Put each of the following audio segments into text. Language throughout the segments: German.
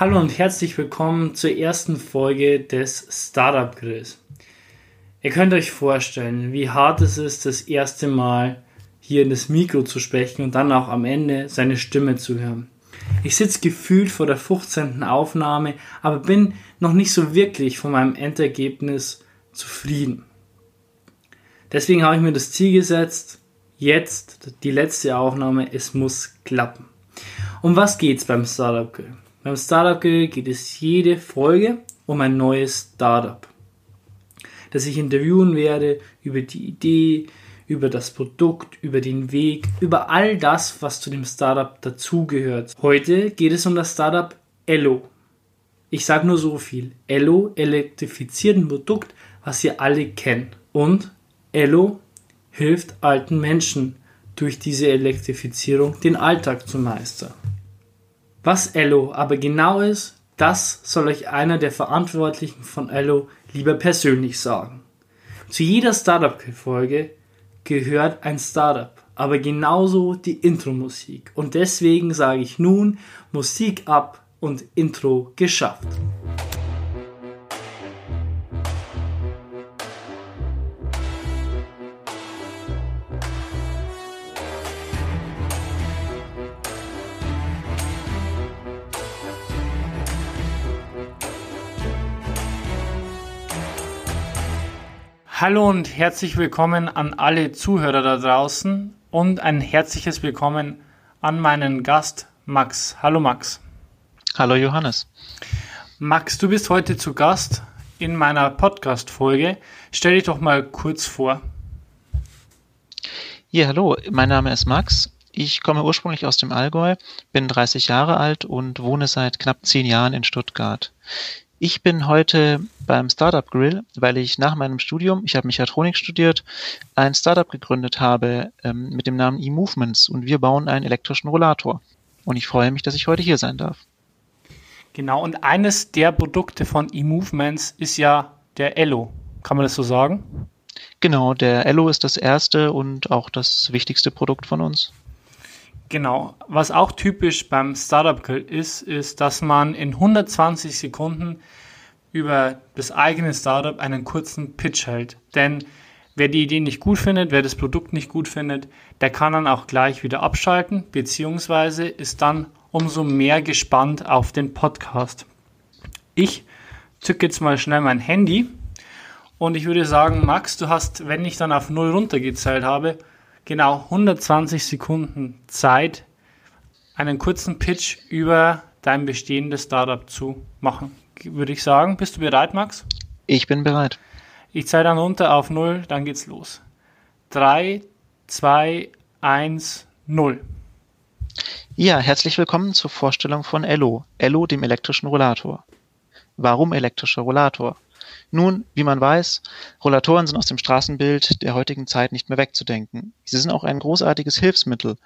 Hallo und herzlich willkommen zur ersten Folge des Startup Grills. Ihr könnt euch vorstellen, wie hart es ist, das erste Mal hier in das Mikro zu sprechen und dann auch am Ende seine Stimme zu hören. Ich sitze gefühlt vor der 15. Aufnahme, aber bin noch nicht so wirklich von meinem Endergebnis zufrieden. Deswegen habe ich mir das Ziel gesetzt, jetzt die letzte Aufnahme, es muss klappen. Um was geht's beim Startup Grill? Beim Startup geht es jede Folge um ein neues Startup, das ich interviewen werde über die Idee, über das Produkt, über den Weg, über all das, was zu dem Startup dazugehört. Heute geht es um das Startup Ello. Ich sage nur so viel. Ello elektrifiziert ein Produkt, was ihr alle kennt. Und Ello hilft alten Menschen durch diese Elektrifizierung den Alltag zu meistern. Was Ello aber genau ist, das soll euch einer der Verantwortlichen von Ello lieber persönlich sagen. Zu jeder Startup-Folge gehört ein Startup, aber genauso die Intro-Musik. Und deswegen sage ich nun Musik ab und Intro geschafft. Hallo und herzlich willkommen an alle Zuhörer da draußen und ein herzliches Willkommen an meinen Gast Max. Hallo Max. Hallo Johannes. Max, du bist heute zu Gast in meiner Podcast-Folge. Stell dich doch mal kurz vor. Ja, hallo, mein Name ist Max. Ich komme ursprünglich aus dem Allgäu, bin 30 Jahre alt und wohne seit knapp zehn Jahren in Stuttgart. Ich bin heute beim Startup Grill, weil ich nach meinem Studium, ich habe Mechatronik studiert, ein Startup gegründet habe ähm, mit dem Namen eMovements und wir bauen einen elektrischen Rollator. Und ich freue mich, dass ich heute hier sein darf. Genau, und eines der Produkte von eMovements ist ja der Ello. Kann man das so sagen? Genau, der Ello ist das erste und auch das wichtigste Produkt von uns. Genau. Was auch typisch beim Startup Grill ist, ist, dass man in 120 Sekunden über das eigene Startup einen kurzen Pitch hält. Denn wer die Idee nicht gut findet, wer das Produkt nicht gut findet, der kann dann auch gleich wieder abschalten, beziehungsweise ist dann umso mehr gespannt auf den Podcast. Ich zücke jetzt mal schnell mein Handy und ich würde sagen, Max, du hast, wenn ich dann auf null runtergezählt habe, genau 120 Sekunden Zeit, einen kurzen Pitch über dein bestehendes Startup zu machen. Würde ich sagen. Bist du bereit, Max? Ich bin bereit. Ich zähle dann runter auf 0, dann geht's los. 3, 2, 1, 0. Ja, herzlich willkommen zur Vorstellung von Ello. Ello, dem elektrischen Rollator. Warum elektrischer Rollator? Nun, wie man weiß, Rollatoren sind aus dem Straßenbild der heutigen Zeit nicht mehr wegzudenken. Sie sind auch ein großartiges Hilfsmittel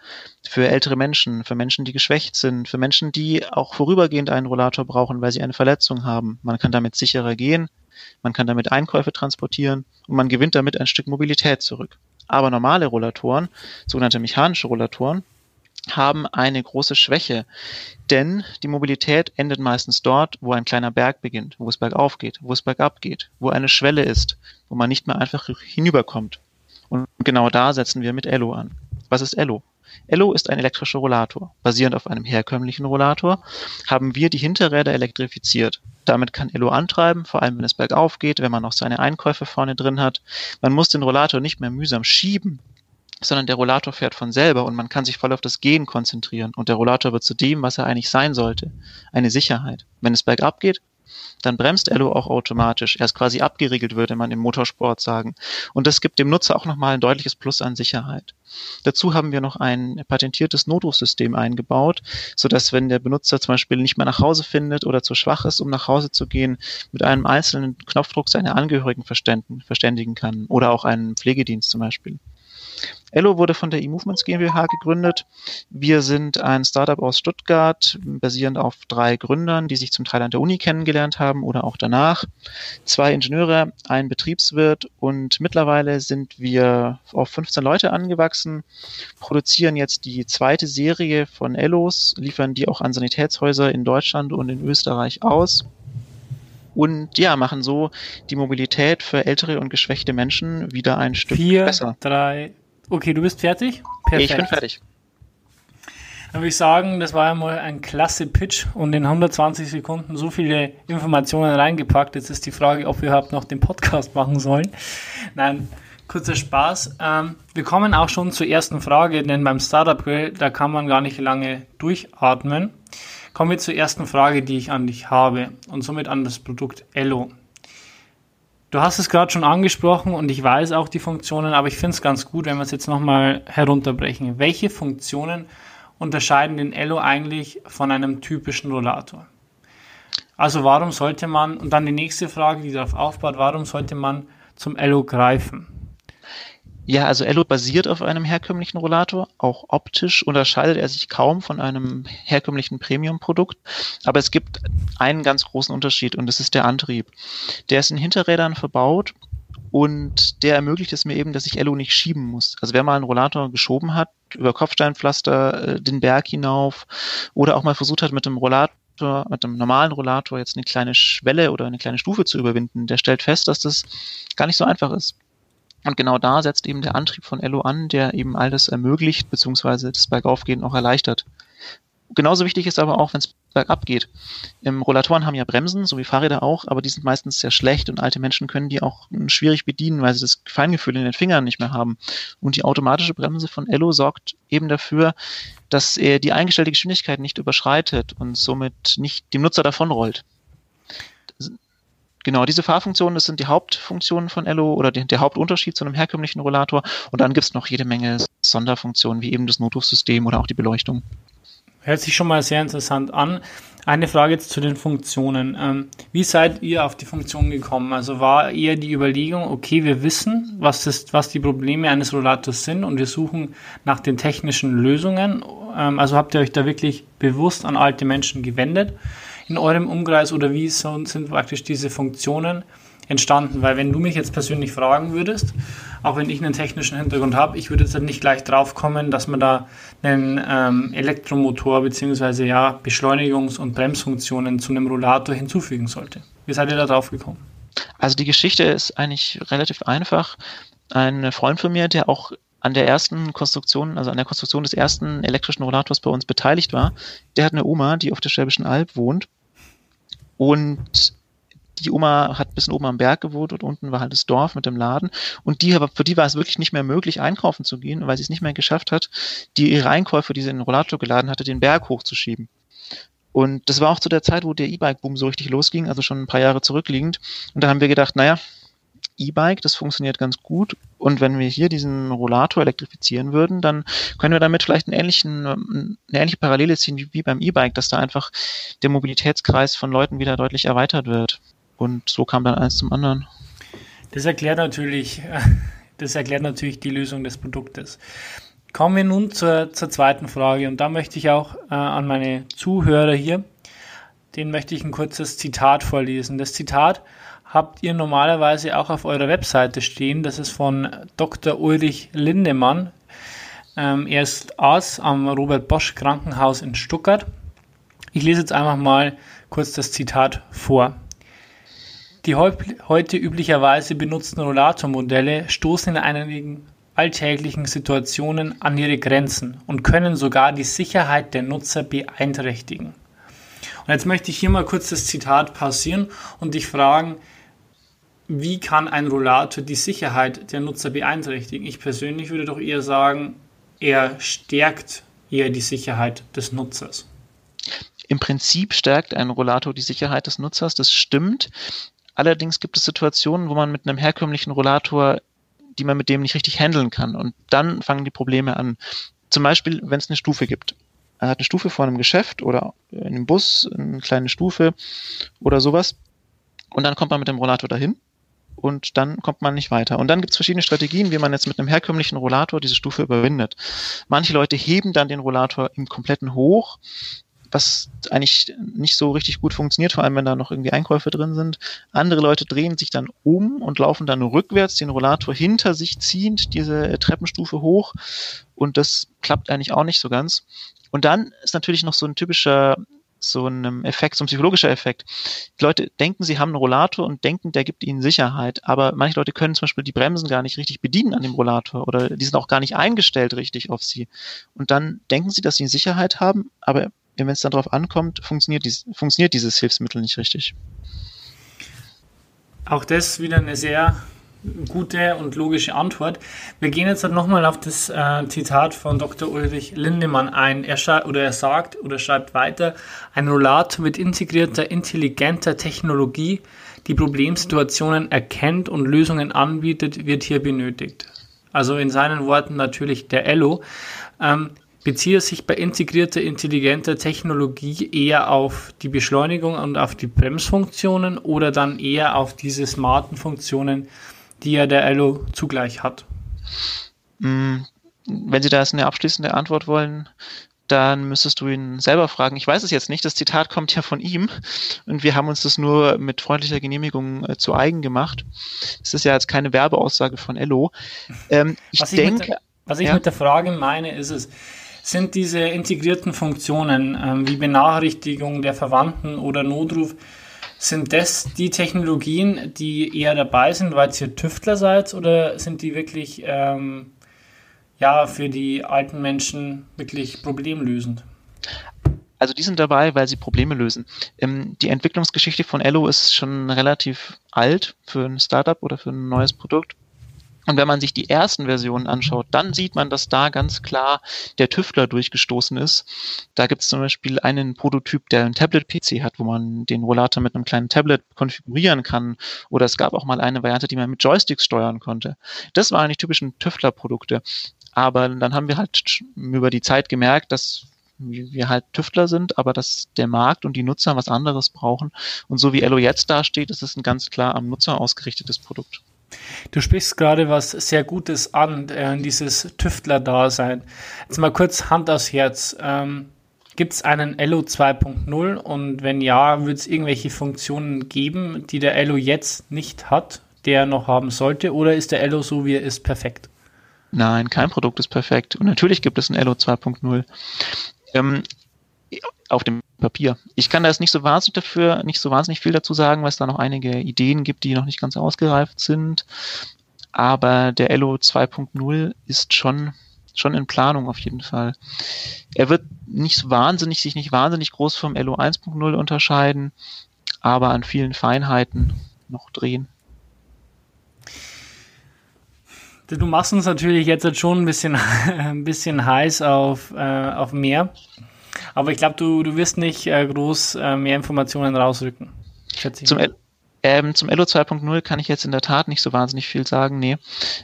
für ältere Menschen, für Menschen, die geschwächt sind, für Menschen, die auch vorübergehend einen Rollator brauchen, weil sie eine Verletzung haben. Man kann damit sicherer gehen, man kann damit Einkäufe transportieren und man gewinnt damit ein Stück Mobilität zurück. Aber normale Rollatoren, sogenannte mechanische Rollatoren, haben eine große Schwäche, denn die Mobilität endet meistens dort, wo ein kleiner Berg beginnt, wo es bergauf geht, wo es bergab geht, wo eine Schwelle ist, wo man nicht mehr einfach hinüberkommt. Und genau da setzen wir mit Ello an. Was ist Ello? Ello ist ein elektrischer Rollator. Basierend auf einem herkömmlichen Rollator haben wir die Hinterräder elektrifiziert. Damit kann Ello antreiben, vor allem wenn es bergauf geht, wenn man noch seine Einkäufe vorne drin hat. Man muss den Rollator nicht mehr mühsam schieben, sondern der Rollator fährt von selber und man kann sich voll auf das Gehen konzentrieren und der Rollator wird zu dem, was er eigentlich sein sollte, eine Sicherheit. Wenn es bergab geht, dann bremst Ello auch automatisch. Er ist quasi abgeriegelt, würde man im Motorsport sagen. Und das gibt dem Nutzer auch nochmal ein deutliches Plus an Sicherheit. Dazu haben wir noch ein patentiertes Notrufsystem eingebaut, sodass wenn der Benutzer zum Beispiel nicht mehr nach Hause findet oder zu schwach ist, um nach Hause zu gehen, mit einem einzelnen Knopfdruck seine Angehörigen verständigen kann oder auch einen Pflegedienst zum Beispiel. Ello wurde von der eMovements GmbH gegründet. Wir sind ein Startup aus Stuttgart, basierend auf drei Gründern, die sich zum Teil an der Uni kennengelernt haben oder auch danach. Zwei Ingenieure, ein Betriebswirt und mittlerweile sind wir auf 15 Leute angewachsen, produzieren jetzt die zweite Serie von Ellos, liefern die auch an Sanitätshäuser in Deutschland und in Österreich aus und ja, machen so die Mobilität für ältere und geschwächte Menschen wieder ein Stück Vier, besser. drei. Okay, du bist fertig? Ich bin fertig. Dann würde ich sagen, das war ja mal ein klasse Pitch und in 120 Sekunden so viele Informationen reingepackt. Jetzt ist die Frage, ob wir überhaupt noch den Podcast machen sollen. Nein, kurzer Spaß. Ähm, wir kommen auch schon zur ersten Frage, denn beim Startup Grill, da kann man gar nicht lange durchatmen. Kommen wir zur ersten Frage, die ich an dich habe und somit an das Produkt Ello. Du hast es gerade schon angesprochen und ich weiß auch die Funktionen, aber ich finde es ganz gut, wenn wir es jetzt nochmal herunterbrechen. Welche Funktionen unterscheiden den Ello eigentlich von einem typischen Rollator? Also warum sollte man, und dann die nächste Frage, die darauf aufbaut, warum sollte man zum Ello greifen? Ja, also Ello basiert auf einem herkömmlichen Rollator. Auch optisch unterscheidet er sich kaum von einem herkömmlichen Premium-Produkt. Aber es gibt einen ganz großen Unterschied und das ist der Antrieb. Der ist in Hinterrädern verbaut und der ermöglicht es mir eben, dass ich Ello nicht schieben muss. Also wer mal einen Rollator geschoben hat, über Kopfsteinpflaster äh, den Berg hinauf oder auch mal versucht hat, mit dem Rollator mit einem normalen Rollator jetzt eine kleine Schwelle oder eine kleine Stufe zu überwinden, der stellt fest, dass das gar nicht so einfach ist. Und genau da setzt eben der Antrieb von Ello an, der eben all das ermöglicht, beziehungsweise das Bergaufgehen auch erleichtert. Genauso wichtig ist aber auch, wenn es bergab geht. Ähm, Rollatoren haben ja Bremsen, so wie Fahrräder auch, aber die sind meistens sehr schlecht und alte Menschen können die auch schwierig bedienen, weil sie das Feingefühl in den Fingern nicht mehr haben. Und die automatische Bremse von Ello sorgt eben dafür, dass er die eingestellte Geschwindigkeit nicht überschreitet und somit nicht dem Nutzer davonrollt. Genau, diese Fahrfunktionen, das sind die Hauptfunktionen von Ello oder die, der Hauptunterschied zu einem herkömmlichen Rollator. Und dann gibt es noch jede Menge Sonderfunktionen, wie eben das Notrufsystem oder auch die Beleuchtung. Hört sich schon mal sehr interessant an. Eine Frage jetzt zu den Funktionen. Ähm, wie seid ihr auf die Funktion gekommen? Also war eher die Überlegung, okay, wir wissen, was, das, was die Probleme eines Rollators sind und wir suchen nach den technischen Lösungen. Ähm, also habt ihr euch da wirklich bewusst an alte Menschen gewendet? In eurem Umkreis oder wie sind praktisch diese Funktionen entstanden? Weil wenn du mich jetzt persönlich fragen würdest, auch wenn ich einen technischen Hintergrund habe, ich würde jetzt nicht gleich drauf kommen, dass man da einen ähm, Elektromotor bzw. ja Beschleunigungs- und Bremsfunktionen zu einem Rollator hinzufügen sollte. Wie seid ihr da drauf gekommen? Also die Geschichte ist eigentlich relativ einfach. Ein Freund von mir, der auch an der ersten Konstruktion, also an der Konstruktion des ersten elektrischen Rollators bei uns beteiligt war. Der hat eine Oma, die auf der Schwäbischen Alb wohnt. Und die Oma hat bis oben am Berg gewohnt und unten war halt das Dorf mit dem Laden. Und die, für die war es wirklich nicht mehr möglich, einkaufen zu gehen, weil sie es nicht mehr geschafft hat, die ihre Einkäufe, die sie in den Rollator geladen hatte, den Berg hochzuschieben. Und das war auch zu der Zeit, wo der E-Bike-Boom so richtig losging, also schon ein paar Jahre zurückliegend. Und da haben wir gedacht, naja, E-Bike, das funktioniert ganz gut. Und wenn wir hier diesen Rollator elektrifizieren würden, dann können wir damit vielleicht einen ähnlichen, eine ähnliche Parallele ziehen wie, wie beim E-Bike, dass da einfach der Mobilitätskreis von Leuten wieder deutlich erweitert wird. Und so kam dann eins zum anderen. Das erklärt natürlich, das erklärt natürlich die Lösung des Produktes. Kommen wir nun zur, zur zweiten Frage und da möchte ich auch äh, an meine Zuhörer hier, den möchte ich ein kurzes Zitat vorlesen. Das Zitat habt ihr normalerweise auch auf eurer Webseite stehen. Das ist von Dr. Ulrich Lindemann. Ähm, er ist Arzt am Robert Bosch Krankenhaus in Stuttgart. Ich lese jetzt einfach mal kurz das Zitat vor. Die heute üblicherweise benutzten Rollatormodelle stoßen in einigen alltäglichen Situationen an ihre Grenzen und können sogar die Sicherheit der Nutzer beeinträchtigen. Und jetzt möchte ich hier mal kurz das Zitat pausieren und dich fragen, wie kann ein Rollator die Sicherheit der Nutzer beeinträchtigen? Ich persönlich würde doch eher sagen, er stärkt eher die Sicherheit des Nutzers. Im Prinzip stärkt ein Rollator die Sicherheit des Nutzers, das stimmt. Allerdings gibt es Situationen, wo man mit einem herkömmlichen Rollator, die man mit dem nicht richtig handeln kann. Und dann fangen die Probleme an. Zum Beispiel, wenn es eine Stufe gibt. Er hat eine Stufe vor einem Geschäft oder in einem Bus, eine kleine Stufe oder sowas. Und dann kommt man mit dem Rollator dahin und dann kommt man nicht weiter. Und dann gibt es verschiedene Strategien, wie man jetzt mit einem herkömmlichen Rollator diese Stufe überwindet. Manche Leute heben dann den Rollator im kompletten hoch, was eigentlich nicht so richtig gut funktioniert, vor allem wenn da noch irgendwie Einkäufe drin sind. Andere Leute drehen sich dann um und laufen dann rückwärts, den Rollator hinter sich ziehend, diese Treppenstufe hoch. Und das klappt eigentlich auch nicht so ganz. Und dann ist natürlich noch so ein typischer so ein Effekt, so ein psychologischer Effekt. Die Leute denken, sie haben einen Rollator und denken, der gibt ihnen Sicherheit, aber manche Leute können zum Beispiel die Bremsen gar nicht richtig bedienen an dem Rollator oder die sind auch gar nicht eingestellt richtig auf sie. Und dann denken sie, dass sie Sicherheit haben, aber wenn es dann darauf ankommt, funktioniert, dies, funktioniert dieses Hilfsmittel nicht richtig. Auch das wieder eine sehr gute und logische Antwort. Wir gehen jetzt halt nochmal auf das äh, Zitat von Dr. Ulrich Lindemann ein. Er, oder er sagt oder schreibt weiter, ein Rollator mit integrierter, intelligenter Technologie, die Problemsituationen erkennt und Lösungen anbietet, wird hier benötigt. Also in seinen Worten natürlich der Ello. Ähm, beziehe sich bei integrierter, intelligenter Technologie eher auf die Beschleunigung und auf die Bremsfunktionen oder dann eher auf diese smarten Funktionen, die ja der Elo zugleich hat? Mm, wenn Sie da jetzt eine abschließende Antwort wollen, dann müsstest du ihn selber fragen. Ich weiß es jetzt nicht, das Zitat kommt ja von ihm und wir haben uns das nur mit freundlicher Genehmigung äh, zu eigen gemacht. Es ist ja jetzt keine Werbeaussage von Ello. Ähm, ich was denke, ich der, was ich ja? mit der Frage meine, ist es, sind diese integrierten Funktionen ähm, wie Benachrichtigung der Verwandten oder Notruf sind das die Technologien, die eher dabei sind, weil ihr Tüftler seid, oder sind die wirklich ähm, ja, für die alten Menschen wirklich problemlösend? Also die sind dabei, weil sie Probleme lösen. Ähm, die Entwicklungsgeschichte von Ello ist schon relativ alt für ein Startup oder für ein neues Produkt. Und wenn man sich die ersten Versionen anschaut, dann sieht man, dass da ganz klar der Tüftler durchgestoßen ist. Da gibt es zum Beispiel einen Prototyp, der ein Tablet-PC hat, wo man den Rollator mit einem kleinen Tablet konfigurieren kann. Oder es gab auch mal eine Variante, die man mit Joysticks steuern konnte. Das waren eigentlich typischen Tüftler-Produkte. Aber dann haben wir halt über die Zeit gemerkt, dass wir halt Tüftler sind, aber dass der Markt und die Nutzer was anderes brauchen. Und so wie Ello jetzt dasteht, ist es ein ganz klar am Nutzer ausgerichtetes Produkt. Du sprichst gerade was sehr Gutes an, äh, dieses Tüftler-Dasein. Jetzt mal kurz Hand aufs Herz. Ähm, Gibt es einen Elo 2.0 und wenn ja, wird es irgendwelche Funktionen geben, die der Elo jetzt nicht hat, der noch haben sollte, oder ist der Elo so wie er ist perfekt? Nein, kein Produkt ist perfekt. Und natürlich gibt es ein Elo 2.0. Ähm, auf dem Papier. Ich kann da jetzt nicht so wahnsinnig dafür, nicht so wahnsinnig viel dazu sagen, weil es da noch einige Ideen gibt, die noch nicht ganz ausgereift sind. Aber der Elo 2.0 ist schon, schon in Planung auf jeden Fall. Er wird nicht wahnsinnig, sich nicht wahnsinnig groß vom Elo 1.0 unterscheiden, aber an vielen Feinheiten noch drehen. Du machst uns natürlich jetzt schon ein bisschen, ein bisschen heiß auf, äh, auf mehr. Aber ich glaube, du, du wirst nicht äh, groß äh, mehr Informationen rausrücken. Zum, ähm, zum Elo 2.0 kann ich jetzt in der Tat nicht so wahnsinnig viel sagen, nee,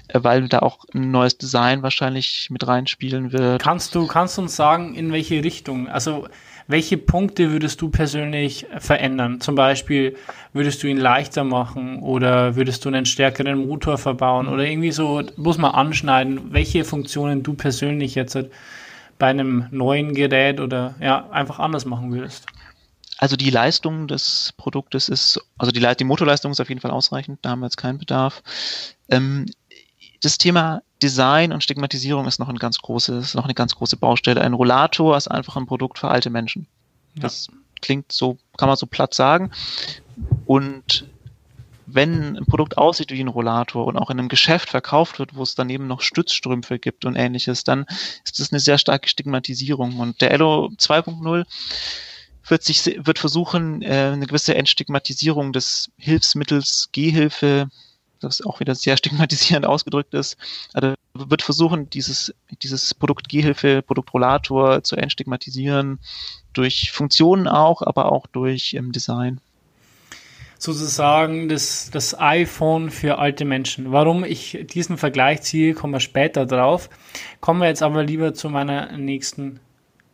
äh, weil da auch ein neues Design wahrscheinlich mit reinspielen wird. Kannst du, kannst du uns sagen, in welche Richtung? Also welche Punkte würdest du persönlich verändern? Zum Beispiel, würdest du ihn leichter machen oder würdest du einen stärkeren Motor verbauen oder irgendwie so, muss man anschneiden, welche Funktionen du persönlich jetzt bei einem neuen Gerät oder ja, einfach anders machen würdest? Also die Leistung des Produktes ist, also die, die Motorleistung ist auf jeden Fall ausreichend, da haben wir jetzt keinen Bedarf. Ähm, das Thema Design und Stigmatisierung ist noch ein ganz großes, noch eine ganz große Baustelle. Ein Rollator ist einfach ein Produkt für alte Menschen. Ja. Das klingt so, kann man so platt sagen. Und wenn ein Produkt aussieht wie ein Rollator und auch in einem Geschäft verkauft wird, wo es daneben noch Stützstrümpfe gibt und ähnliches, dann ist das eine sehr starke Stigmatisierung. Und der Elo 2.0 wird sich wird versuchen, äh, eine gewisse Entstigmatisierung des Hilfsmittels Gehhilfe, das auch wieder sehr stigmatisierend ausgedrückt ist, also wird versuchen, dieses, dieses Produkt Gehhilfe, Produkt Rollator zu entstigmatisieren, durch Funktionen auch, aber auch durch ähm, Design sozusagen das, das iPhone für alte Menschen. Warum ich diesen Vergleich ziehe, kommen wir später drauf. Kommen wir jetzt aber lieber zu meiner nächsten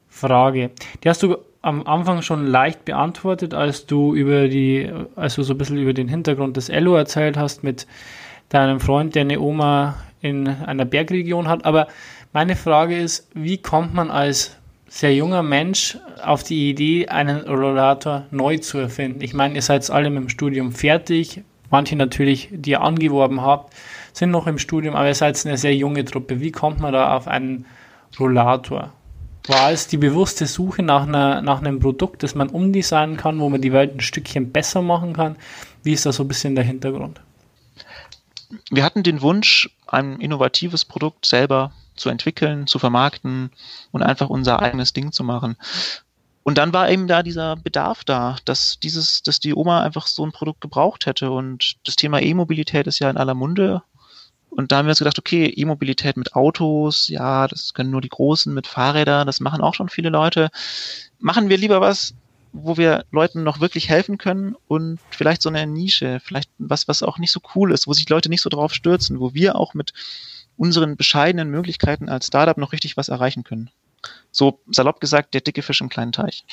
Frage. Die hast du am Anfang schon leicht beantwortet, als du über die, als du so ein bisschen über den Hintergrund des Ello erzählt hast mit deinem Freund, der eine Oma in einer Bergregion hat. Aber meine Frage ist, wie kommt man als sehr junger Mensch auf die Idee, einen Rollator neu zu erfinden? Ich meine, ihr seid alle mit dem Studium fertig. Manche natürlich, die ihr angeworben habt, sind noch im Studium, aber ihr seid eine sehr junge Truppe. Wie kommt man da auf einen Rollator? War es die bewusste Suche nach, einer, nach einem Produkt, das man umdesignen kann, wo man die Welt ein Stückchen besser machen kann? Wie ist da so ein bisschen der Hintergrund? Wir hatten den Wunsch, ein innovatives Produkt selber zu entwickeln, zu vermarkten und einfach unser eigenes Ding zu machen. Und dann war eben da dieser Bedarf da, dass dieses, dass die Oma einfach so ein Produkt gebraucht hätte. Und das Thema E-Mobilität ist ja in aller Munde. Und da haben wir uns gedacht, okay, E-Mobilität mit Autos, ja, das können nur die Großen mit Fahrrädern, das machen auch schon viele Leute. Machen wir lieber was, wo wir Leuten noch wirklich helfen können und vielleicht so eine Nische, vielleicht was, was auch nicht so cool ist, wo sich Leute nicht so drauf stürzen, wo wir auch mit unseren bescheidenen Möglichkeiten als Startup noch richtig was erreichen können. So salopp gesagt, der dicke Fisch im kleinen Teich.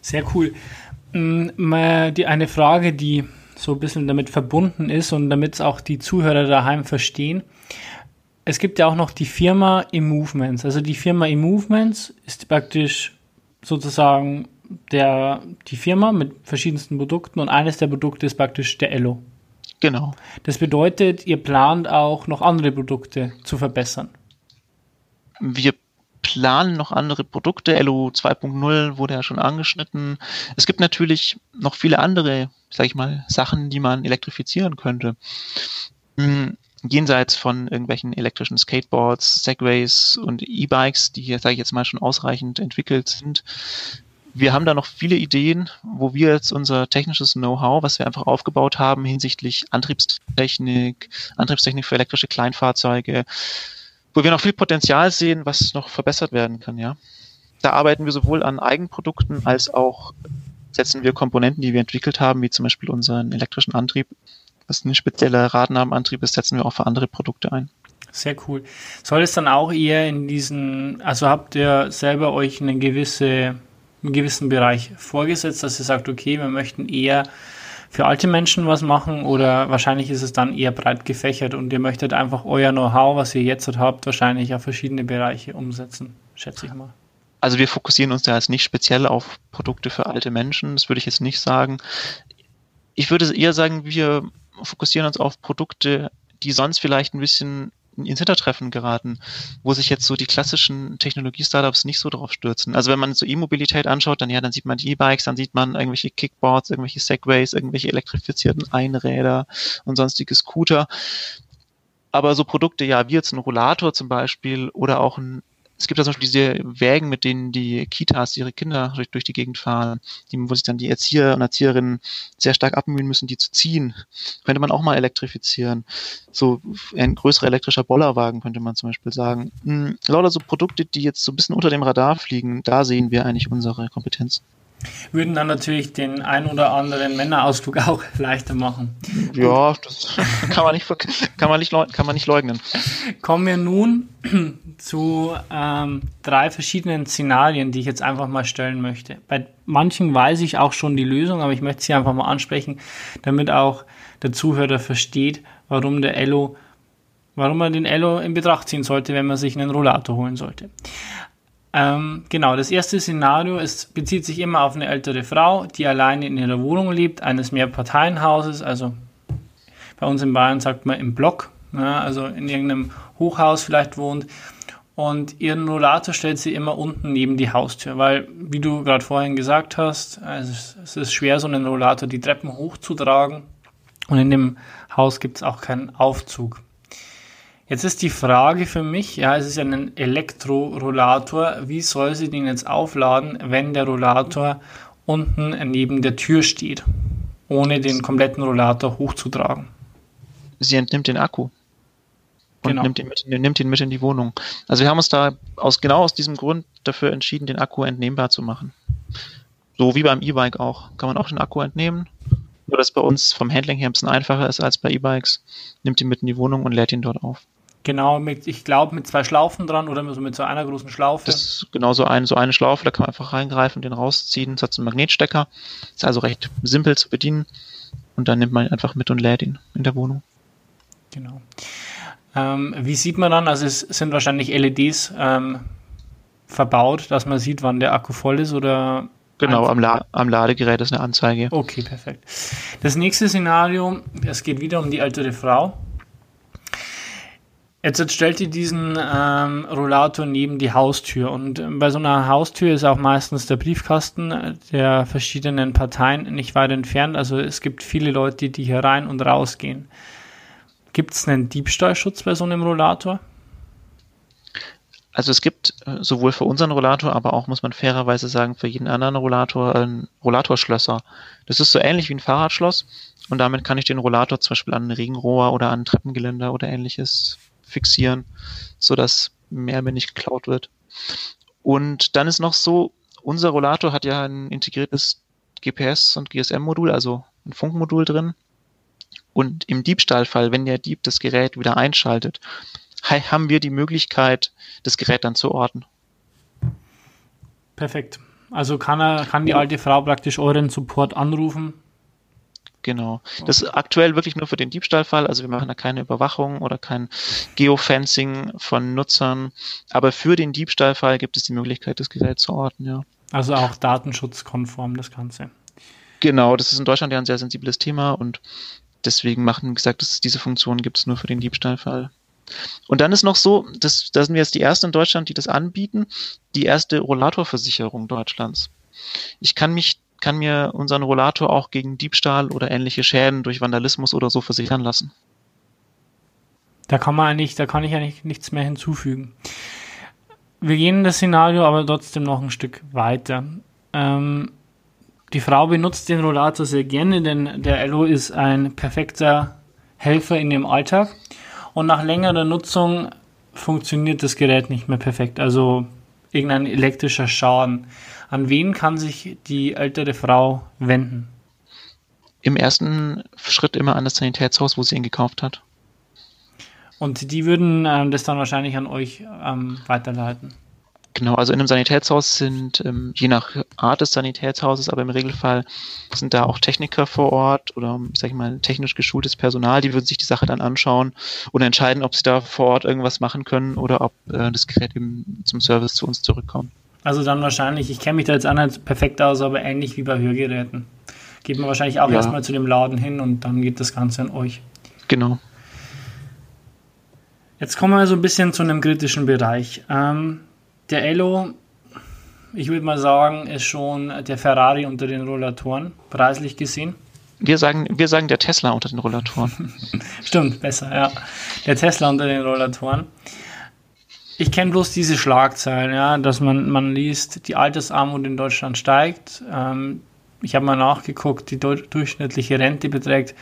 Sehr cool. Mm, die eine Frage, die so ein bisschen damit verbunden ist und damit es auch die Zuhörer daheim verstehen. Es gibt ja auch noch die Firma Immovements. Also die Firma Immovements ist praktisch sozusagen der, die Firma mit verschiedensten Produkten und eines der Produkte ist praktisch der Ello. Genau. Das bedeutet, ihr plant auch noch andere Produkte zu verbessern. Wir planen noch andere Produkte. LO 2.0 wurde ja schon angeschnitten. Es gibt natürlich noch viele andere, sag ich mal, Sachen, die man elektrifizieren könnte. Hm, jenseits von irgendwelchen elektrischen Skateboards, Segways und E-Bikes, die hier, sage ich jetzt mal, schon ausreichend entwickelt sind, wir haben da noch viele Ideen, wo wir jetzt unser technisches Know-how, was wir einfach aufgebaut haben hinsichtlich Antriebstechnik, Antriebstechnik für elektrische Kleinfahrzeuge, wo wir noch viel Potenzial sehen, was noch verbessert werden kann, ja. Da arbeiten wir sowohl an Eigenprodukten als auch setzen wir Komponenten, die wir entwickelt haben, wie zum Beispiel unseren elektrischen Antrieb, was ein spezieller Radnahmenantrieb ist, setzen wir auch für andere Produkte ein. Sehr cool. Soll es dann auch eher in diesen, also habt ihr selber euch eine gewisse einen gewissen Bereich vorgesetzt, dass ihr sagt, okay, wir möchten eher für alte Menschen was machen oder wahrscheinlich ist es dann eher breit gefächert und ihr möchtet einfach euer Know-how, was ihr jetzt habt, wahrscheinlich auf verschiedene Bereiche umsetzen, schätze ich mal. Also wir fokussieren uns da jetzt nicht speziell auf Produkte für alte Menschen, das würde ich jetzt nicht sagen. Ich würde eher sagen, wir fokussieren uns auf Produkte, die sonst vielleicht ein bisschen ins Hintertreffen geraten, wo sich jetzt so die klassischen Technologie-Startups nicht so drauf stürzen. Also wenn man so E-Mobilität anschaut, dann ja, dann sieht man E-Bikes, dann sieht man irgendwelche Kickboards, irgendwelche Segways, irgendwelche elektrifizierten Einräder und sonstige Scooter. Aber so Produkte, ja, wie jetzt ein Rollator zum Beispiel oder auch ein es gibt ja zum Beispiel diese Wägen, mit denen die Kitas ihre Kinder durch, durch die Gegend fahren, die, wo sich dann die Erzieher und Erzieherinnen sehr stark abmühen müssen, die zu ziehen. Könnte man auch mal elektrifizieren. So ein größerer elektrischer Bollerwagen könnte man zum Beispiel sagen. Hm, lauter so Produkte, die jetzt so ein bisschen unter dem Radar fliegen, da sehen wir eigentlich unsere Kompetenz würden dann natürlich den ein oder anderen Männerausflug auch leichter machen. Ja, das kann man nicht, kann man nicht, kann man nicht leugnen. Kommen wir nun zu ähm, drei verschiedenen Szenarien, die ich jetzt einfach mal stellen möchte. Bei manchen weiß ich auch schon die Lösung, aber ich möchte sie einfach mal ansprechen, damit auch der Zuhörer versteht, warum der Ello, warum man den Ello in Betracht ziehen sollte, wenn man sich einen Rollator holen sollte. Ähm, genau, das erste Szenario ist, bezieht sich immer auf eine ältere Frau, die alleine in ihrer Wohnung lebt, eines Mehrparteienhauses, also bei uns in Bayern sagt man im Block, ja, also in irgendeinem Hochhaus vielleicht wohnt. Und ihren Rollator stellt sie immer unten neben die Haustür, weil, wie du gerade vorhin gesagt hast, also es ist schwer, so einen Rollator die Treppen hochzutragen. Und in dem Haus gibt es auch keinen Aufzug. Jetzt ist die Frage für mich, ja, es ist ja ein Elektrorollator, wie soll sie den jetzt aufladen, wenn der Rollator unten neben der Tür steht, ohne den kompletten Rollator hochzutragen? Sie entnimmt den Akku und genau. nimmt, ihn mit, nimmt ihn mit in die Wohnung. Also wir haben uns da aus genau aus diesem Grund dafür entschieden, den Akku entnehmbar zu machen. So wie beim E-Bike auch. Kann man auch den Akku entnehmen. Nur dass bei uns vom Handling her ein bisschen einfacher ist als bei E-Bikes. Nimmt ihn mit in die Wohnung und lädt ihn dort auf. Genau, mit, ich glaube mit zwei Schlaufen dran oder mit so einer großen Schlaufe. Das ist genau so, ein, so eine Schlaufe, da kann man einfach reingreifen und den rausziehen. Es hat so einen Magnetstecker. Ist also recht simpel zu bedienen. Und dann nimmt man ihn einfach mit und lädt ihn in der Wohnung. Genau. Ähm, wie sieht man dann, also es sind wahrscheinlich LEDs ähm, verbaut, dass man sieht, wann der Akku voll ist oder Genau, am, La am, Ladegerät ist eine Anzeige. Okay, perfekt. Das nächste Szenario, es geht wieder um die ältere Frau. Jetzt stellt ihr diesen ähm, Rollator neben die Haustür und äh, bei so einer Haustür ist auch meistens der Briefkasten der verschiedenen Parteien nicht weit entfernt. Also es gibt viele Leute, die hier rein und raus gehen. Gibt es einen Diebstahlschutz bei so einem Rollator? Also es gibt äh, sowohl für unseren Rollator, aber auch, muss man fairerweise sagen, für jeden anderen Rollator ein Rollatorschlösser. Das ist so ähnlich wie ein Fahrradschloss und damit kann ich den Rollator zum Beispiel an ein Regenrohr oder an ein Treppengeländer oder ähnliches fixieren, sodass mehr mir nicht geklaut wird. Und dann ist noch so, unser Rollator hat ja ein integriertes GPS- und GSM-Modul, also ein Funkmodul drin. Und im Diebstahlfall, wenn der Dieb das Gerät wieder einschaltet, haben wir die Möglichkeit, das Gerät dann zu orten. Perfekt. Also kann er, kann die alte Frau praktisch euren Support anrufen Genau. Das ist aktuell wirklich nur für den Diebstahlfall. Also wir machen da keine Überwachung oder kein Geofencing von Nutzern. Aber für den Diebstahlfall gibt es die Möglichkeit, das Gerät zu orten, ja. Also auch datenschutzkonform das Ganze. Genau, das ist in Deutschland ja ein sehr sensibles Thema und deswegen machen, wie gesagt, dass diese Funktion gibt es nur für den Diebstahlfall. Und dann ist noch so, das, da sind wir jetzt die ersten in Deutschland, die das anbieten, die erste Rollatorversicherung Deutschlands. Ich kann mich kann mir unseren Rollator auch gegen Diebstahl oder ähnliche Schäden durch Vandalismus oder so versichern lassen. Da kann man eigentlich, da kann ich eigentlich nichts mehr hinzufügen. Wir gehen das Szenario aber trotzdem noch ein Stück weiter. Ähm, die Frau benutzt den Rollator sehr gerne, denn der Elo ist ein perfekter Helfer in ihrem Alltag. Und nach längerer Nutzung funktioniert das Gerät nicht mehr perfekt. Also irgendein elektrischer Schaden. An wen kann sich die ältere Frau wenden? Im ersten Schritt immer an das Sanitätshaus, wo sie ihn gekauft hat. Und die würden ähm, das dann wahrscheinlich an euch ähm, weiterleiten. Genau, also in einem Sanitätshaus sind, ähm, je nach Art des Sanitätshauses, aber im Regelfall sind da auch Techniker vor Ort oder, sag ich mal, technisch geschultes Personal, die würden sich die Sache dann anschauen und entscheiden, ob sie da vor Ort irgendwas machen können oder ob äh, das Gerät eben zum Service zu uns zurückkommt. Also dann wahrscheinlich, ich kenne mich da jetzt auch nicht perfekt aus, aber ähnlich wie bei Hörgeräten. Geht man wahrscheinlich auch ja. erstmal zu dem Laden hin und dann geht das Ganze an euch. Genau. Jetzt kommen wir so ein bisschen zu einem kritischen Bereich. Ähm, der Elo, ich würde mal sagen, ist schon der Ferrari unter den Rollatoren, preislich gesehen. Wir sagen, wir sagen der Tesla unter den Rollatoren. Stimmt, besser, ja. Der Tesla unter den Rollatoren. Ich kenne bloß diese Schlagzeilen, ja, dass man, man liest, die Altersarmut in Deutschland steigt. Ähm, ich habe mal nachgeguckt, die durchschnittliche Rente beträgt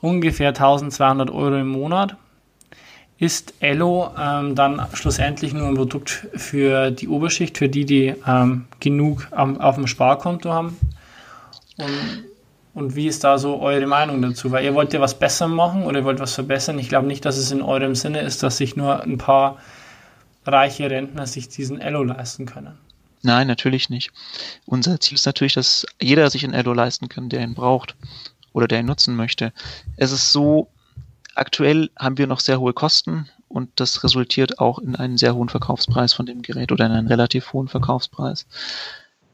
ungefähr 1200 Euro im Monat ist Ello ähm, dann schlussendlich nur ein Produkt für die Oberschicht, für die, die ähm, genug am, auf dem Sparkonto haben? Und, und wie ist da so eure Meinung dazu? Weil ihr wollt ja was besser machen oder ihr wollt was verbessern. Ich glaube nicht, dass es in eurem Sinne ist, dass sich nur ein paar reiche Rentner sich diesen Ello leisten können. Nein, natürlich nicht. Unser Ziel ist natürlich, dass jeder sich ein Ello leisten kann, der ihn braucht oder der ihn nutzen möchte. Es ist so, Aktuell haben wir noch sehr hohe Kosten und das resultiert auch in einen sehr hohen Verkaufspreis von dem Gerät oder in einen relativ hohen Verkaufspreis.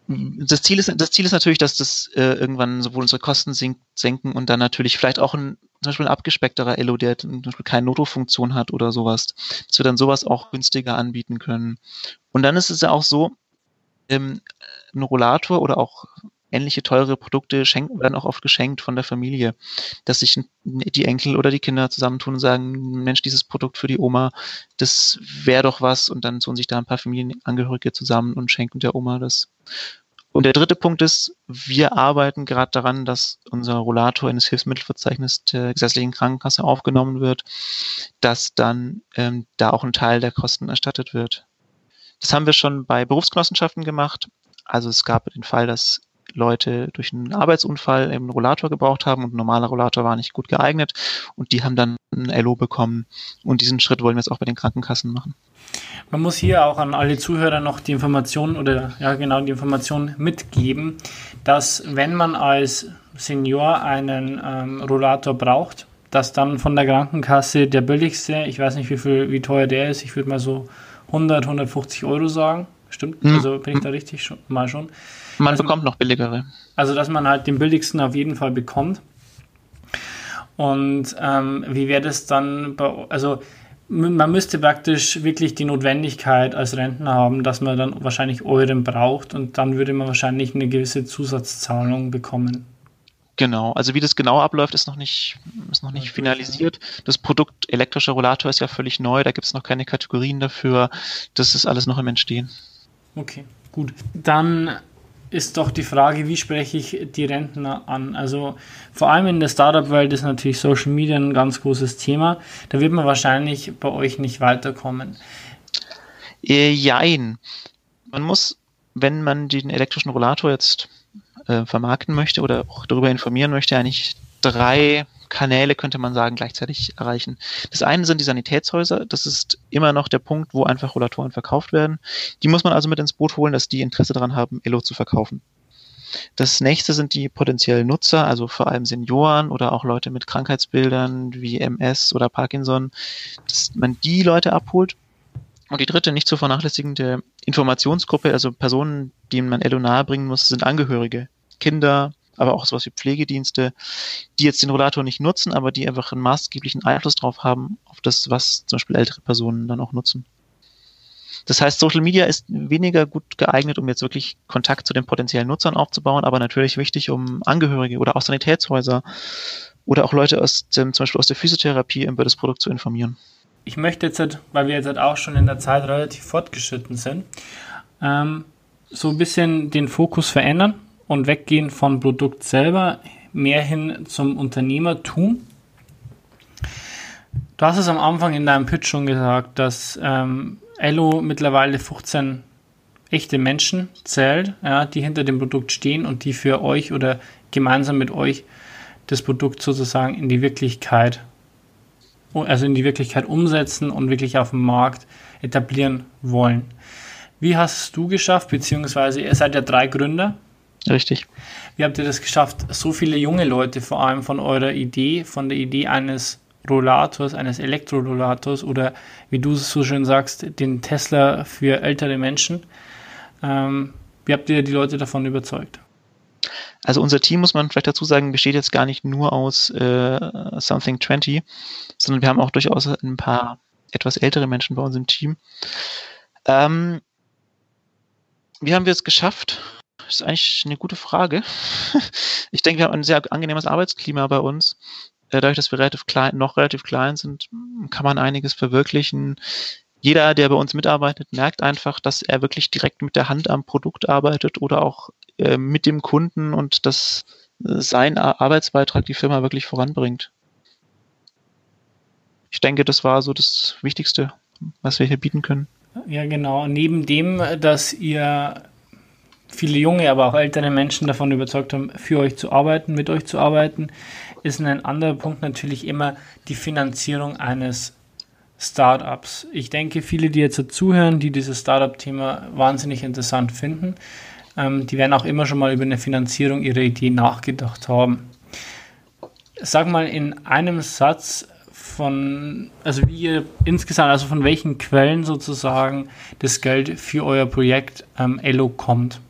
Das Ziel ist, das Ziel ist natürlich, dass das äh, irgendwann sowohl unsere Kosten sink, senken und dann natürlich vielleicht auch ein, zum Beispiel ein abgespeckterer Elo, der zum Beispiel keine Noto-Funktion hat oder sowas, dass wir dann sowas auch günstiger anbieten können. Und dann ist es ja auch so, ähm, ein Rollator oder auch ähnliche teure Produkte schenken, werden auch oft geschenkt von der Familie, dass sich die Enkel oder die Kinder zusammentun und sagen, Mensch, dieses Produkt für die Oma, das wäre doch was und dann tun sich da ein paar Familienangehörige zusammen und schenken der Oma das. Und der dritte Punkt ist, wir arbeiten gerade daran, dass unser Rollator in das Hilfsmittelverzeichnis der gesetzlichen Krankenkasse aufgenommen wird, dass dann ähm, da auch ein Teil der Kosten erstattet wird. Das haben wir schon bei Berufsgenossenschaften gemacht. Also es gab den Fall, dass Leute durch einen Arbeitsunfall einen Rollator gebraucht haben und ein normaler Rollator war nicht gut geeignet und die haben dann ein LO bekommen und diesen Schritt wollen wir jetzt auch bei den Krankenkassen machen. Man muss hier auch an alle Zuhörer noch die Information oder ja genau die Information mitgeben, dass wenn man als Senior einen ähm, Rollator braucht, dass dann von der Krankenkasse der billigste, ich weiß nicht wie viel, wie teuer der ist, ich würde mal so 100, 150 Euro sagen. Stimmt? Mhm. Also bin ich da richtig schon, mal schon. Man also, bekommt noch billigere. Also dass man halt den billigsten auf jeden Fall bekommt. Und ähm, wie wäre das dann bei, also man müsste praktisch wirklich die Notwendigkeit als Rentner haben, dass man dann wahrscheinlich Euren braucht und dann würde man wahrscheinlich eine gewisse Zusatzzahlung bekommen. Genau, also wie das genau abläuft, ist noch nicht, ist noch nicht okay, finalisiert. Das Produkt elektrischer Rollator ist ja völlig neu, da gibt es noch keine Kategorien dafür. Das ist alles noch im Entstehen. Okay, gut. Dann ist doch die Frage, wie spreche ich die Rentner an? Also vor allem in der Startup-Welt ist natürlich Social Media ein ganz großes Thema. Da wird man wahrscheinlich bei euch nicht weiterkommen. Äh, jein. Man muss, wenn man den elektrischen Rollator jetzt äh, vermarkten möchte oder auch darüber informieren möchte, eigentlich drei Kanäle, könnte man sagen, gleichzeitig erreichen. Das eine sind die Sanitätshäuser. Das ist immer noch der Punkt, wo einfach Rollatoren verkauft werden. Die muss man also mit ins Boot holen, dass die Interesse daran haben, Elo zu verkaufen. Das nächste sind die potenziellen Nutzer, also vor allem Senioren oder auch Leute mit Krankheitsbildern wie MS oder Parkinson, dass man die Leute abholt. Und die dritte, nicht zu vernachlässigende Informationsgruppe, also Personen, denen man Elo nahebringen muss, sind Angehörige, Kinder, aber auch sowas wie Pflegedienste, die jetzt den Rollator nicht nutzen, aber die einfach einen maßgeblichen Einfluss drauf haben, auf das, was zum Beispiel ältere Personen dann auch nutzen. Das heißt, Social Media ist weniger gut geeignet, um jetzt wirklich Kontakt zu den potenziellen Nutzern aufzubauen, aber natürlich wichtig, um Angehörige oder auch Sanitätshäuser oder auch Leute aus dem, zum Beispiel aus der Physiotherapie über das Produkt zu informieren. Ich möchte jetzt, weil wir jetzt halt auch schon in der Zeit relativ fortgeschritten sind, ähm, so ein bisschen den Fokus verändern und weggehen von Produkt selber mehr hin zum Unternehmertum. Du hast es am Anfang in deinem Pitch schon gesagt, dass ähm, Ello mittlerweile 15 echte Menschen zählt, ja, die hinter dem Produkt stehen und die für euch oder gemeinsam mit euch das Produkt sozusagen in die Wirklichkeit, also in die Wirklichkeit umsetzen und wirklich auf dem Markt etablieren wollen. Wie hast du geschafft, beziehungsweise ihr seid ja drei Gründer, Richtig. Wie habt ihr das geschafft, so viele junge Leute vor allem von eurer Idee, von der Idee eines Rollators, eines Elektrorollators oder wie du es so schön sagst, den Tesla für ältere Menschen. Ähm, wie habt ihr die Leute davon überzeugt? Also unser Team, muss man vielleicht dazu sagen, besteht jetzt gar nicht nur aus äh, Something 20, sondern wir haben auch durchaus ein paar etwas ältere Menschen bei uns im Team. Ähm, wie haben wir es geschafft? Das ist eigentlich eine gute Frage. Ich denke, wir haben ein sehr angenehmes Arbeitsklima bei uns. Äh, dadurch, dass wir relativ klein, noch relativ klein sind, kann man einiges verwirklichen. Jeder, der bei uns mitarbeitet, merkt einfach, dass er wirklich direkt mit der Hand am Produkt arbeitet oder auch äh, mit dem Kunden und dass äh, sein Arbeitsbeitrag die Firma wirklich voranbringt. Ich denke, das war so das Wichtigste, was wir hier bieten können. Ja, genau. Neben dem, dass ihr viele junge, aber auch ältere Menschen davon überzeugt haben, für euch zu arbeiten, mit euch zu arbeiten, ist ein anderer Punkt natürlich immer die Finanzierung eines Startups. Ich denke, viele, die jetzt zuhören, die dieses Startup-Thema wahnsinnig interessant finden, ähm, die werden auch immer schon mal über eine Finanzierung ihrer Idee nachgedacht haben. Sag mal in einem Satz von, also wie ihr insgesamt, also von welchen Quellen sozusagen das Geld für euer Projekt ähm, Elo kommt.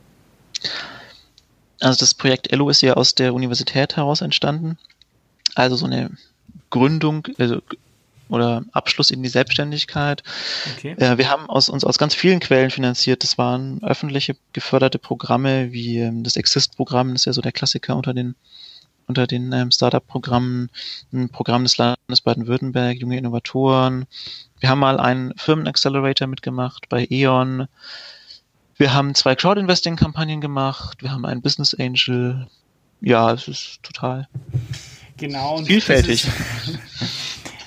Also das Projekt Elo ist ja aus der Universität heraus entstanden. Also so eine Gründung also, oder Abschluss in die Selbstständigkeit. Okay. Äh, wir haben aus, uns aus ganz vielen Quellen finanziert. Das waren öffentliche geförderte Programme wie ähm, das Exist-Programm, das ist ja so der Klassiker unter den unter den ähm, Startup-Programmen, ein Programm des Landes Baden-Württemberg, junge Innovatoren. Wir haben mal einen Firmen-Accelerator mitgemacht bei E.ON. Wir haben zwei Crowd-Investing-Kampagnen gemacht, wir haben einen Business Angel. Ja, es ist total genau, vielfältig.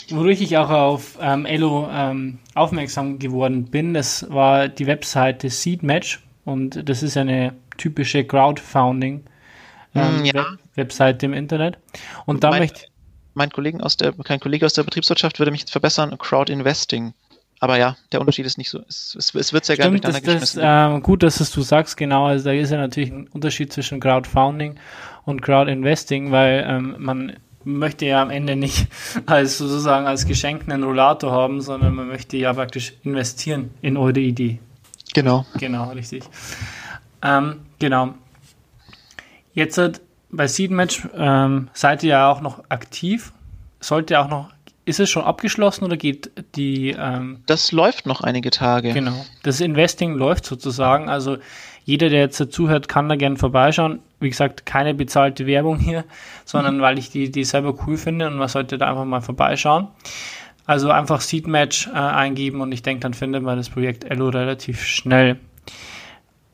wodurch ich auch auf ähm, Elo ähm, aufmerksam geworden bin, das war die Webseite Seedmatch und das ist eine typische Crowdfunding ähm, Mm, ja. Web Webseite im Internet. Und da Mein- möchte Mein, Kollegen aus der, kein Kollege aus der Betriebswirtschaft würde mich jetzt verbessern, Crowd Investing. Aber ja, der Unterschied ist nicht so, es, es, es wird sehr gerne Stimmt, das, durcheinander das, geschmissen. ähm, gut, dass es du sagst, genau. Also da ist ja natürlich ein Unterschied zwischen Crowdfunding und Crowdinvesting, weil ähm, man möchte ja am Ende nicht als sozusagen als Geschenk einen Rollator haben, sondern man möchte ja praktisch investieren in eure Idee. genau. Genau, richtig. Ähm, genau. Jetzt bei Seedmatch ähm, seid ihr ja auch noch aktiv. Sollte auch noch, ist es schon abgeschlossen oder geht die ähm, Das läuft noch einige Tage. Genau. Das Investing läuft sozusagen. Also jeder, der jetzt zuhört, kann da gerne vorbeischauen. Wie gesagt, keine bezahlte Werbung hier, sondern weil ich die, die selber cool finde und man sollte da einfach mal vorbeischauen. Also einfach Seedmatch äh, eingeben und ich denke, dann findet man das Projekt Ello relativ schnell.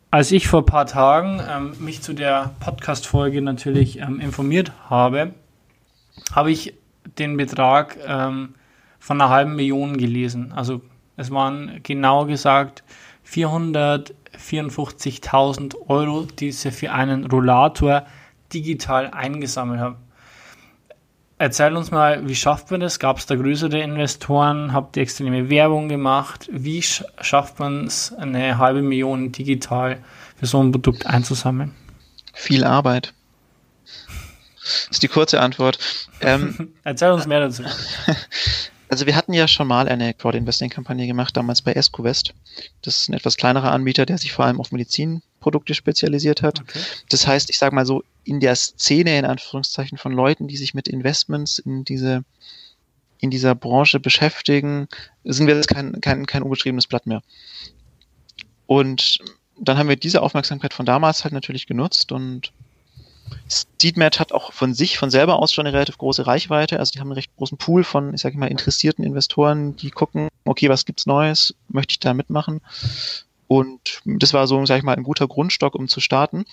Als ich vor ein paar Tagen ähm, mich zu der Podcast-Folge natürlich ähm, informiert habe, habe ich den Betrag ähm, von einer halben Million gelesen. Also es waren genau gesagt 454.000 Euro, die sie für einen Rollator digital eingesammelt haben. Erzähl uns mal, wie schafft man das? Gab es da größere Investoren? Habt ihr extreme Werbung gemacht? Wie sch schafft man es, eine halbe Million digital für so ein Produkt einzusammeln? Viel Arbeit. Das ist die kurze Antwort. Ähm, Erzähl uns mehr dazu. also wir hatten ja schon mal eine Crowd-Investing-Kampagne gemacht, damals bei EscoVest. Das ist ein etwas kleinerer Anbieter, der sich vor allem auf Medizinprodukte spezialisiert hat. Okay. Das heißt, ich sage mal so, in der Szene, in Anführungszeichen, von Leuten, die sich mit Investments in diese in dieser Branche beschäftigen, sind wir jetzt kein, kein, kein unbeschriebenes Blatt mehr. Und dann haben wir diese Aufmerksamkeit von damals halt natürlich genutzt und Seedmatch hat auch von sich, von selber aus schon eine relativ große Reichweite. Also die haben einen recht großen Pool von, ich sage mal, interessierten Investoren, die gucken, okay, was gibt's Neues, möchte ich da mitmachen? Und das war so, sage ich mal, ein guter Grundstock, um zu starten. Und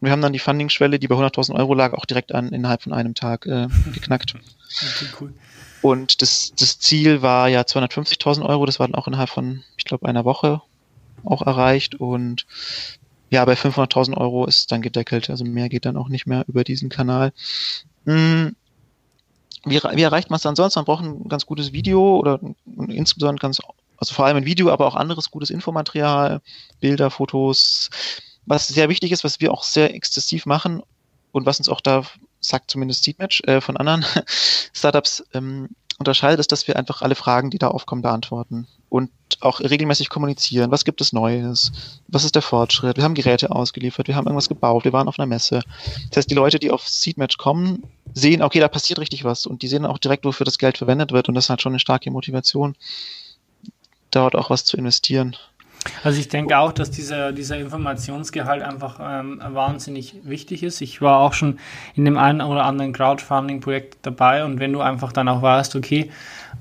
wir haben dann die Funding-Schwelle, die bei 100.000 Euro lag, auch direkt an innerhalb von einem Tag äh, geknackt. Okay, cool. Und das, das Ziel war ja 250.000 Euro, das war dann auch innerhalb von, ich glaube, einer Woche auch erreicht. Und ja, bei 500.000 Euro ist dann gedeckelt, also mehr geht dann auch nicht mehr über diesen Kanal. Hm, Wie, wie erreicht man es dann sonst? Man braucht ein ganz gutes Video oder insbesondere ganz, also vor allem ein Video, aber auch anderes gutes Infomaterial, Bilder, Fotos. Was sehr wichtig ist, was wir auch sehr exzessiv machen und was uns auch da sagt zumindest Seedmatch äh, von anderen Startups ähm, unterscheidet, ist, dass wir einfach alle Fragen, die da aufkommen, beantworten und auch regelmäßig kommunizieren. Was gibt es Neues? Was ist der Fortschritt? Wir haben Geräte ausgeliefert, wir haben irgendwas gebaut, wir waren auf einer Messe. Das heißt, die Leute, die auf Seedmatch kommen, sehen, okay, da passiert richtig was und die sehen auch direkt, wofür das Geld verwendet wird und das hat schon eine starke Motivation, dort auch was zu investieren. Also ich denke auch, dass dieser, dieser Informationsgehalt einfach ähm, wahnsinnig wichtig ist. Ich war auch schon in dem einen oder anderen Crowdfunding-Projekt dabei und wenn du einfach dann auch weißt, okay,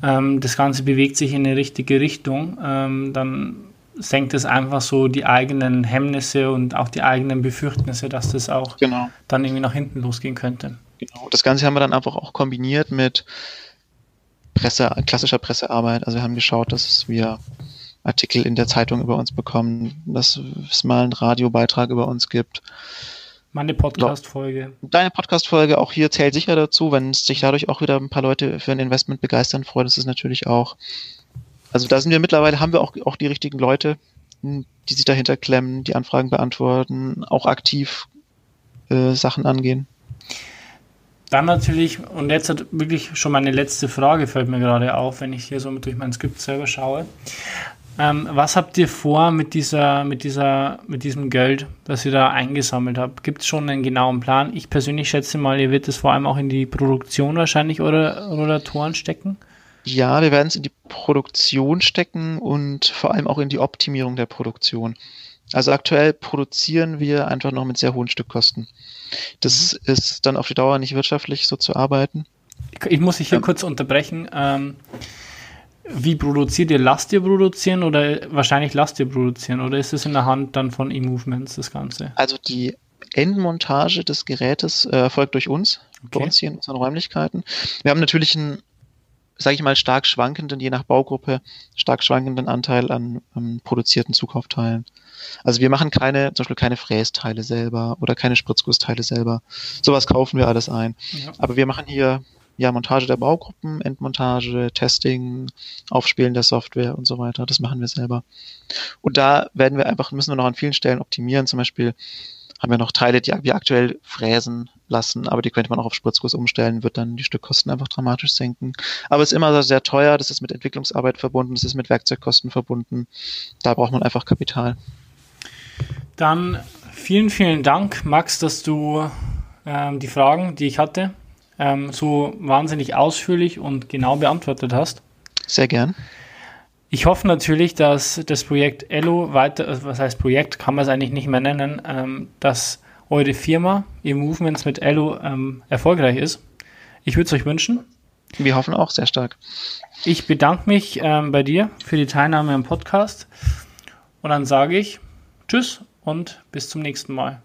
ähm, das Ganze bewegt sich in eine richtige Richtung, ähm, dann senkt es einfach so die eigenen Hemmnisse und auch die eigenen Befürchtnisse, dass das auch Genau. dann irgendwie nach hinten losgehen könnte. Genau. Das Ganze haben wir dann einfach auch kombiniert mit Presse, klassischer Pressearbeit. Also wir haben geschaut, dass wir Artikel in der Zeitung über uns bekommen, dass es mal einen Radiobeitrag über uns gibt. Meine Podcast-Folge. Deine Podcast-Folge auch hier zählt sicher dazu, wenn sich dadurch auch wieder ein paar Leute für ein Investment begeistern, freut es natürlich auch. Also da sind wir mittlerweile, haben wir auch, auch die richtigen Leute, die sich dahinter klemmen, die Anfragen beantworten, auch aktiv äh, Sachen angehen. Dann natürlich, und jetzt hat wirklich schon meine letzte Frage, fällt mir gerade auf, wenn ich hier so durch mein Skript selber schaue. Ähm, was habt ihr vor mit dieser, mit dieser, mit diesem Geld, das ihr da eingesammelt habt? Gibt es schon einen genauen Plan? Ich persönlich schätze mal, ihr werdet es vor allem auch in die Produktion wahrscheinlich oder Rollatoren stecken. Ja, wir werden es in die Produktion stecken und vor allem auch in die Optimierung der Produktion. Also aktuell produzieren wir einfach noch mit sehr hohen Stückkosten. Das mhm. ist dann auf die Dauer nicht wirtschaftlich so zu arbeiten. Ich muss dich hier ja. kurz unterbrechen. Ähm, wie produziert ihr? Lasst ihr produzieren oder wahrscheinlich lasst ihr produzieren oder ist es in der Hand dann von E-Movements das Ganze? Also die Endmontage des Gerätes äh, erfolgt durch uns, okay. bei uns hier in unseren Räumlichkeiten. Wir haben natürlich ein sage ich mal, stark schwankenden, je nach Baugruppe, stark schwankenden Anteil an ähm, produzierten Zukaufteilen. Also wir machen keine, zum Beispiel keine Frästeile selber oder keine Spritzgussteile selber. Sowas kaufen wir alles ein. Ja. Aber wir machen hier ja Montage der Baugruppen, Endmontage, Testing, Aufspielen der Software und so weiter. Das machen wir selber. Und da werden wir einfach, müssen wir noch an vielen Stellen optimieren. Zum Beispiel haben wir noch Teile, die wir aktuell fräsen lassen, aber die könnte man auch auf Spritzguss umstellen, wird dann die Stückkosten einfach dramatisch senken. Aber es ist immer sehr teuer, das ist mit Entwicklungsarbeit verbunden, das ist mit Werkzeugkosten verbunden. Da braucht man einfach Kapital. Dann vielen, vielen Dank, Max, dass du ähm, die Fragen, die ich hatte, ähm, so wahnsinnig ausführlich und genau beantwortet hast. Sehr gern. Ich hoffe natürlich, dass das Projekt Elo weiter, also was heißt Projekt, kann man es eigentlich nicht mehr nennen, ähm, dass eure Firma, ihr Movements mit Elo ähm, erfolgreich ist. Ich würde es euch wünschen. Wir hoffen auch sehr stark. Ich bedanke mich ähm, bei dir für die Teilnahme am Podcast und dann sage ich Tschüss und bis zum nächsten Mal.